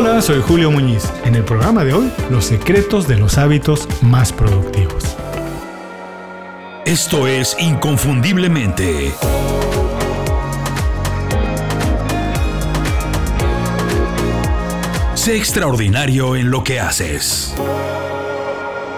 Hola, soy Julio Muñiz. En el programa de hoy, los secretos de los hábitos más productivos. Esto es Inconfundiblemente. Sé extraordinario en lo que haces.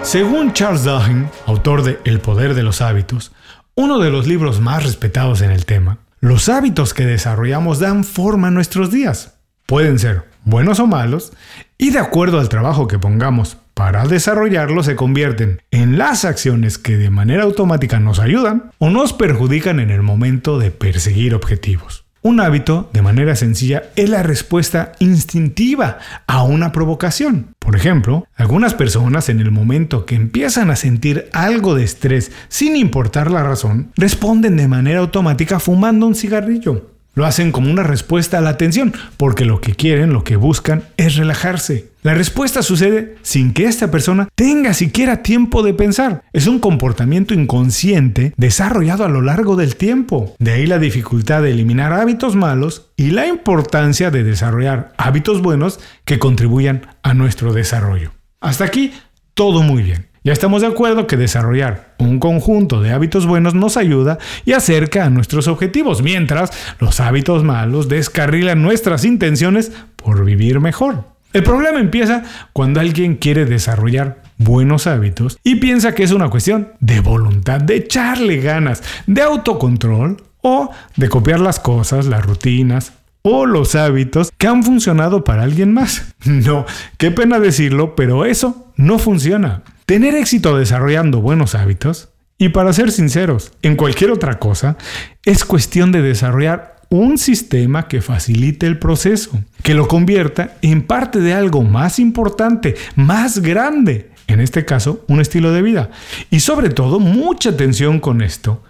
Según Charles Duhigg, autor de El poder de los hábitos, uno de los libros más respetados en el tema, los hábitos que desarrollamos dan forma a nuestros días. Pueden ser buenos o malos, y de acuerdo al trabajo que pongamos para desarrollarlos se convierten en las acciones que de manera automática nos ayudan o nos perjudican en el momento de perseguir objetivos. Un hábito, de manera sencilla, es la respuesta instintiva a una provocación. Por ejemplo, algunas personas en el momento que empiezan a sentir algo de estrés sin importar la razón, responden de manera automática fumando un cigarrillo. Lo hacen como una respuesta a la atención, porque lo que quieren, lo que buscan es relajarse. La respuesta sucede sin que esta persona tenga siquiera tiempo de pensar. Es un comportamiento inconsciente desarrollado a lo largo del tiempo. De ahí la dificultad de eliminar hábitos malos y la importancia de desarrollar hábitos buenos que contribuyan a nuestro desarrollo. Hasta aquí, todo muy bien. Ya estamos de acuerdo que desarrollar un conjunto de hábitos buenos nos ayuda y acerca a nuestros objetivos, mientras los hábitos malos descarrilan nuestras intenciones por vivir mejor. El problema empieza cuando alguien quiere desarrollar buenos hábitos y piensa que es una cuestión de voluntad, de echarle ganas, de autocontrol o de copiar las cosas, las rutinas o los hábitos que han funcionado para alguien más. No, qué pena decirlo, pero eso no funciona. Tener éxito desarrollando buenos hábitos, y para ser sinceros, en cualquier otra cosa, es cuestión de desarrollar un sistema que facilite el proceso, que lo convierta en parte de algo más importante, más grande, en este caso, un estilo de vida. Y sobre todo, mucha atención con esto,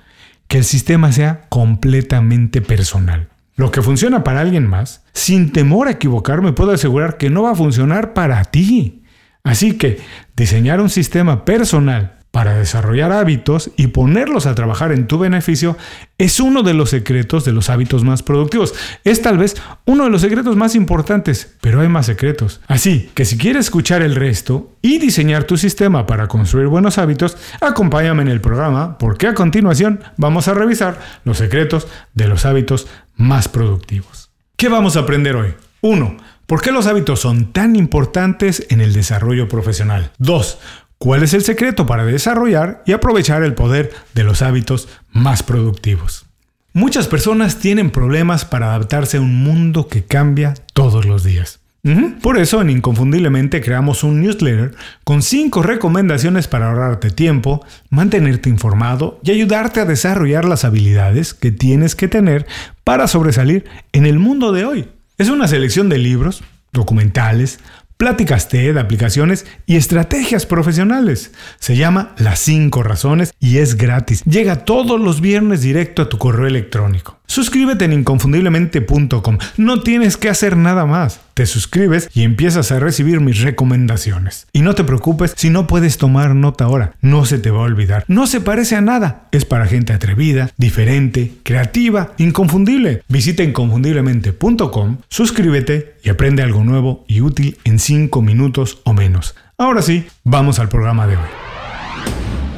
que el sistema sea completamente personal. Lo que funciona para alguien más, sin temor a equivocarme, puedo asegurar que no va a funcionar para ti. Así que diseñar un sistema personal para desarrollar hábitos y ponerlos a trabajar en tu beneficio es uno de los secretos de los hábitos más productivos. Es tal vez uno de los secretos más importantes, pero hay más secretos. Así que si quieres escuchar el resto y diseñar tu sistema para construir buenos hábitos, acompáñame en el programa porque a continuación vamos a revisar los secretos de los hábitos más productivos. ¿Qué vamos a aprender hoy? 1 ¿Por qué los hábitos son tan importantes en el desarrollo profesional? 2. ¿Cuál es el secreto para desarrollar y aprovechar el poder de los hábitos más productivos? Muchas personas tienen problemas para adaptarse a un mundo que cambia todos los días. Por eso en Inconfundiblemente creamos un newsletter con 5 recomendaciones para ahorrarte tiempo, mantenerte informado y ayudarte a desarrollar las habilidades que tienes que tener para sobresalir en el mundo de hoy. Es una selección de libros, documentales, pláticas TED, aplicaciones y estrategias profesionales. Se llama Las 5 Razones y es gratis. Llega todos los viernes directo a tu correo electrónico. Suscríbete en inconfundiblemente.com. No tienes que hacer nada más. Te suscribes y empiezas a recibir mis recomendaciones. Y no te preocupes si no puedes tomar nota ahora. No se te va a olvidar. No se parece a nada. Es para gente atrevida, diferente, creativa, inconfundible. Visita inconfundiblemente.com, suscríbete y aprende algo nuevo y útil en 5 minutos o menos. Ahora sí, vamos al programa de hoy.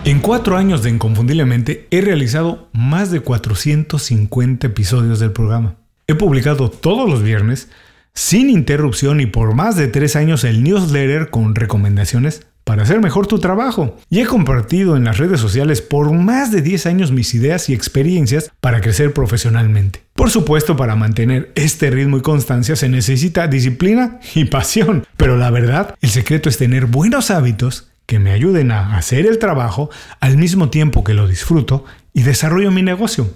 En cuatro años de Inconfundiblemente he realizado más de 450 episodios del programa. He publicado todos los viernes, sin interrupción y por más de tres años el newsletter con recomendaciones para hacer mejor tu trabajo. Y he compartido en las redes sociales por más de 10 años mis ideas y experiencias para crecer profesionalmente. Por supuesto, para mantener este ritmo y constancia se necesita disciplina y pasión. Pero la verdad, el secreto es tener buenos hábitos que me ayuden a hacer el trabajo al mismo tiempo que lo disfruto y desarrollo mi negocio.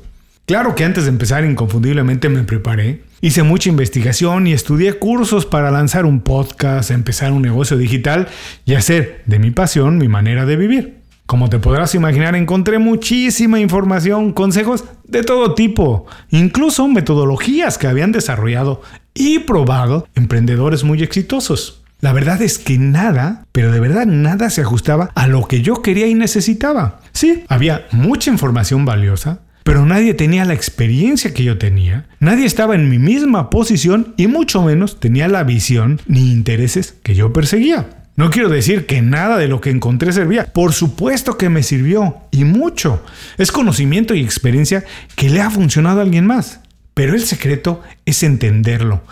Claro que antes de empezar inconfundiblemente me preparé, hice mucha investigación y estudié cursos para lanzar un podcast, empezar un negocio digital y hacer de mi pasión mi manera de vivir. Como te podrás imaginar, encontré muchísima información, consejos de todo tipo, incluso metodologías que habían desarrollado y probado emprendedores muy exitosos. La verdad es que nada, pero de verdad nada se ajustaba a lo que yo quería y necesitaba. Sí, había mucha información valiosa, pero nadie tenía la experiencia que yo tenía, nadie estaba en mi misma posición y mucho menos tenía la visión ni intereses que yo perseguía. No quiero decir que nada de lo que encontré servía. Por supuesto que me sirvió y mucho. Es conocimiento y experiencia que le ha funcionado a alguien más. Pero el secreto es entenderlo,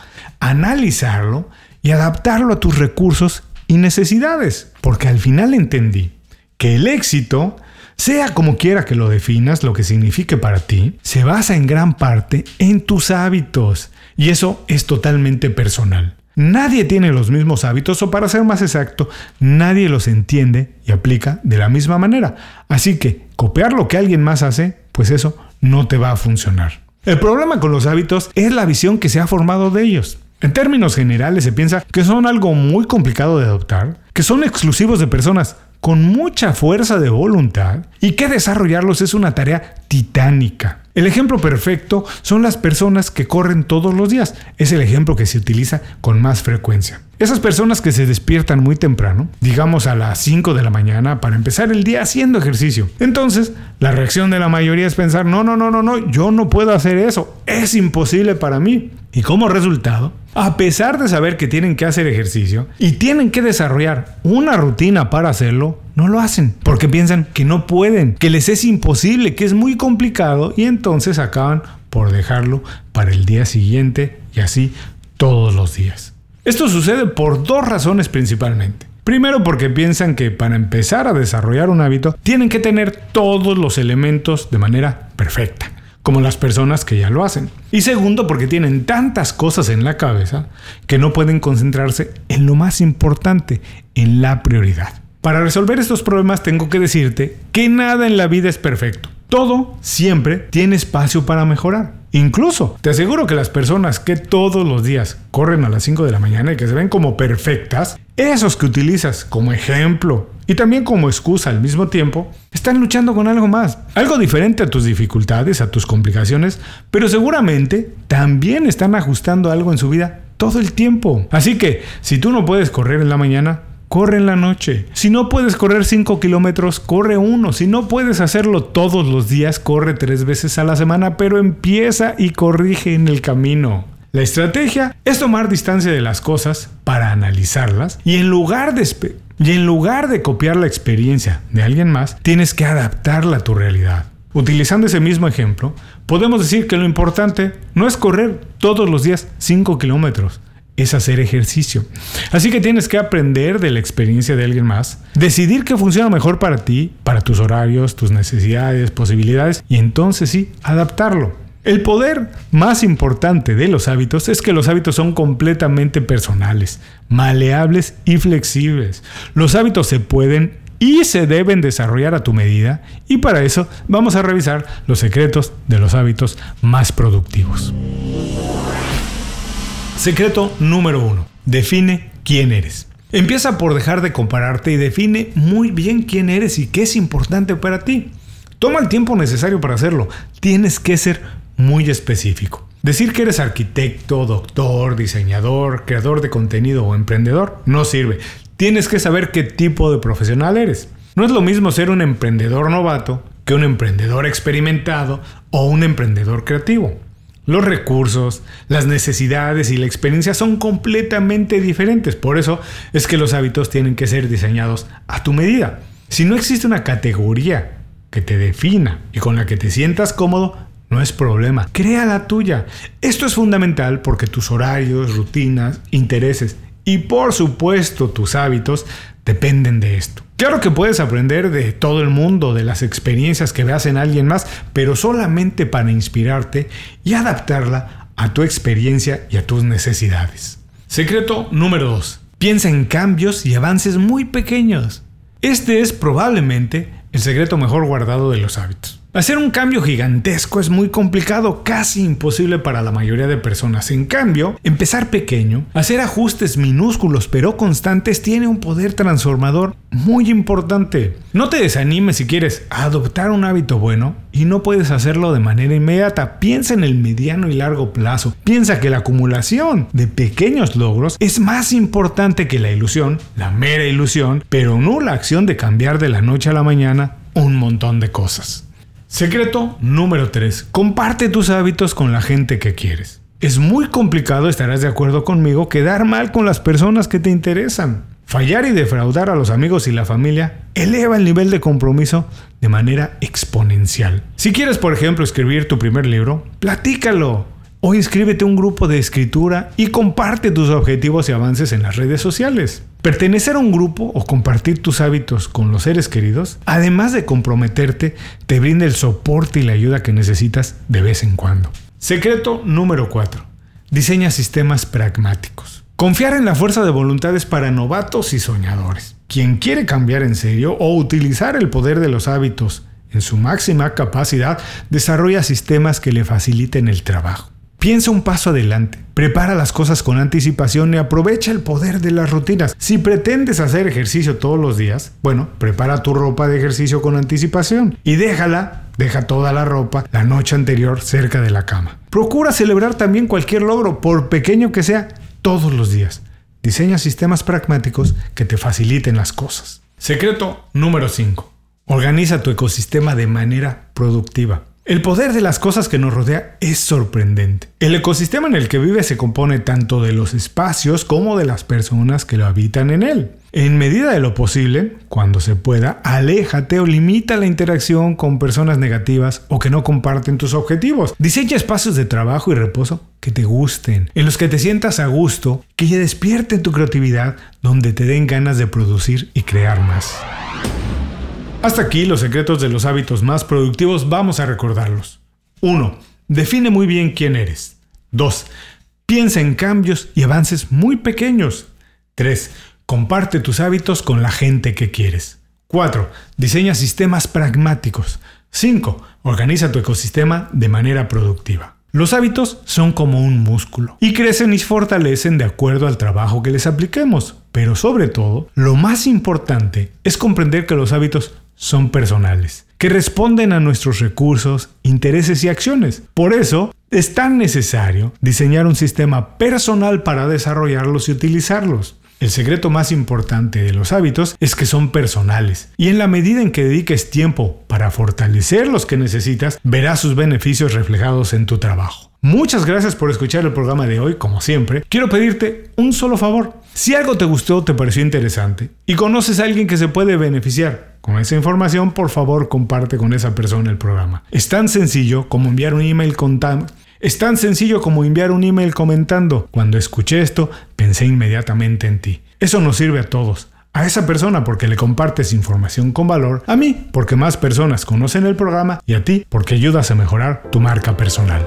analizarlo y adaptarlo a tus recursos y necesidades. Porque al final entendí que el éxito, sea como quiera que lo definas, lo que signifique para ti, se basa en gran parte en tus hábitos. Y eso es totalmente personal. Nadie tiene los mismos hábitos o para ser más exacto, nadie los entiende y aplica de la misma manera. Así que copiar lo que alguien más hace, pues eso no te va a funcionar. El problema con los hábitos es la visión que se ha formado de ellos. En términos generales se piensa que son algo muy complicado de adoptar, que son exclusivos de personas con mucha fuerza de voluntad y que desarrollarlos es una tarea titánica. El ejemplo perfecto son las personas que corren todos los días. Es el ejemplo que se utiliza con más frecuencia. Esas personas que se despiertan muy temprano, digamos a las 5 de la mañana, para empezar el día haciendo ejercicio. Entonces, la reacción de la mayoría es pensar, no, no, no, no, no, yo no puedo hacer eso. Es imposible para mí. Y como resultado, a pesar de saber que tienen que hacer ejercicio y tienen que desarrollar una rutina para hacerlo, no lo hacen porque piensan que no pueden, que les es imposible, que es muy complicado y entonces acaban por dejarlo para el día siguiente y así todos los días. Esto sucede por dos razones principalmente. Primero porque piensan que para empezar a desarrollar un hábito tienen que tener todos los elementos de manera perfecta como las personas que ya lo hacen. Y segundo, porque tienen tantas cosas en la cabeza que no pueden concentrarse en lo más importante, en la prioridad. Para resolver estos problemas tengo que decirte que nada en la vida es perfecto. Todo siempre tiene espacio para mejorar. Incluso, te aseguro que las personas que todos los días corren a las 5 de la mañana y que se ven como perfectas, esos que utilizas como ejemplo y también como excusa al mismo tiempo, están luchando con algo más, algo diferente a tus dificultades, a tus complicaciones, pero seguramente también están ajustando algo en su vida todo el tiempo. Así que, si tú no puedes correr en la mañana, corre en la noche. Si no puedes correr 5 kilómetros, corre uno. Si no puedes hacerlo todos los días, corre tres veces a la semana, pero empieza y corrige en el camino. La estrategia es tomar distancia de las cosas para analizarlas y en lugar de y en lugar de copiar la experiencia de alguien más, tienes que adaptarla a tu realidad. Utilizando ese mismo ejemplo, podemos decir que lo importante no es correr todos los días 5 kilómetros, es hacer ejercicio. Así que tienes que aprender de la experiencia de alguien más, decidir qué funciona mejor para ti, para tus horarios, tus necesidades, posibilidades, y entonces sí, adaptarlo. El poder más importante de los hábitos es que los hábitos son completamente personales, maleables y flexibles. Los hábitos se pueden y se deben desarrollar a tu medida y para eso vamos a revisar los secretos de los hábitos más productivos. Secreto número uno. Define quién eres. Empieza por dejar de compararte y define muy bien quién eres y qué es importante para ti. Toma el tiempo necesario para hacerlo. Tienes que ser muy específico. Decir que eres arquitecto, doctor, diseñador, creador de contenido o emprendedor no sirve. Tienes que saber qué tipo de profesional eres. No es lo mismo ser un emprendedor novato que un emprendedor experimentado o un emprendedor creativo. Los recursos, las necesidades y la experiencia son completamente diferentes. Por eso es que los hábitos tienen que ser diseñados a tu medida. Si no existe una categoría que te defina y con la que te sientas cómodo, no es problema. Crea la tuya. Esto es fundamental porque tus horarios, rutinas, intereses y por supuesto tus hábitos dependen de esto. Claro que puedes aprender de todo el mundo, de las experiencias que veas en alguien más, pero solamente para inspirarte y adaptarla a tu experiencia y a tus necesidades. Secreto número 2. Piensa en cambios y avances muy pequeños. Este es probablemente el secreto mejor guardado de los hábitos. Hacer un cambio gigantesco es muy complicado, casi imposible para la mayoría de personas. En cambio, empezar pequeño, hacer ajustes minúsculos pero constantes tiene un poder transformador muy importante. No te desanimes si quieres adoptar un hábito bueno y no puedes hacerlo de manera inmediata. Piensa en el mediano y largo plazo. Piensa que la acumulación de pequeños logros es más importante que la ilusión, la mera ilusión, pero no la acción de cambiar de la noche a la mañana un montón de cosas. Secreto número 3. Comparte tus hábitos con la gente que quieres. Es muy complicado, estarás de acuerdo conmigo, quedar mal con las personas que te interesan. Fallar y defraudar a los amigos y la familia eleva el nivel de compromiso de manera exponencial. Si quieres, por ejemplo, escribir tu primer libro, platícalo. O inscríbete a un grupo de escritura y comparte tus objetivos y avances en las redes sociales. Pertenecer a un grupo o compartir tus hábitos con los seres queridos, además de comprometerte, te brinda el soporte y la ayuda que necesitas de vez en cuando. Secreto número 4. Diseña sistemas pragmáticos. Confiar en la fuerza de voluntades para novatos y soñadores. Quien quiere cambiar en serio o utilizar el poder de los hábitos en su máxima capacidad, desarrolla sistemas que le faciliten el trabajo. Piensa un paso adelante, prepara las cosas con anticipación y aprovecha el poder de las rutinas. Si pretendes hacer ejercicio todos los días, bueno, prepara tu ropa de ejercicio con anticipación y déjala, deja toda la ropa la noche anterior cerca de la cama. Procura celebrar también cualquier logro, por pequeño que sea, todos los días. Diseña sistemas pragmáticos que te faciliten las cosas. Secreto número 5. Organiza tu ecosistema de manera productiva. El poder de las cosas que nos rodea es sorprendente. El ecosistema en el que vive se compone tanto de los espacios como de las personas que lo habitan en él. En medida de lo posible, cuando se pueda, aléjate o limita la interacción con personas negativas o que no comparten tus objetivos. Diseña espacios de trabajo y reposo que te gusten, en los que te sientas a gusto, que ya despierten tu creatividad, donde te den ganas de producir y crear más. Hasta aquí los secretos de los hábitos más productivos, vamos a recordarlos. 1. Define muy bien quién eres. 2. Piensa en cambios y avances muy pequeños. 3. Comparte tus hábitos con la gente que quieres. 4. Diseña sistemas pragmáticos. 5. Organiza tu ecosistema de manera productiva. Los hábitos son como un músculo y crecen y fortalecen de acuerdo al trabajo que les apliquemos. Pero sobre todo, lo más importante es comprender que los hábitos son personales, que responden a nuestros recursos, intereses y acciones. Por eso, es tan necesario diseñar un sistema personal para desarrollarlos y utilizarlos. El secreto más importante de los hábitos es que son personales y en la medida en que dediques tiempo para fortalecer los que necesitas, verás sus beneficios reflejados en tu trabajo. Muchas gracias por escuchar el programa de hoy, como siempre. Quiero pedirte un solo favor. Si algo te gustó te pareció interesante y conoces a alguien que se puede beneficiar con esa información, por favor comparte con esa persona el programa. Es tan sencillo como enviar un email contando. Es tan sencillo como enviar un email comentando. Cuando escuché esto, pensé inmediatamente en ti. Eso nos sirve a todos a esa persona porque le compartes información con valor, a mí porque más personas conocen el programa y a ti porque ayudas a mejorar tu marca personal.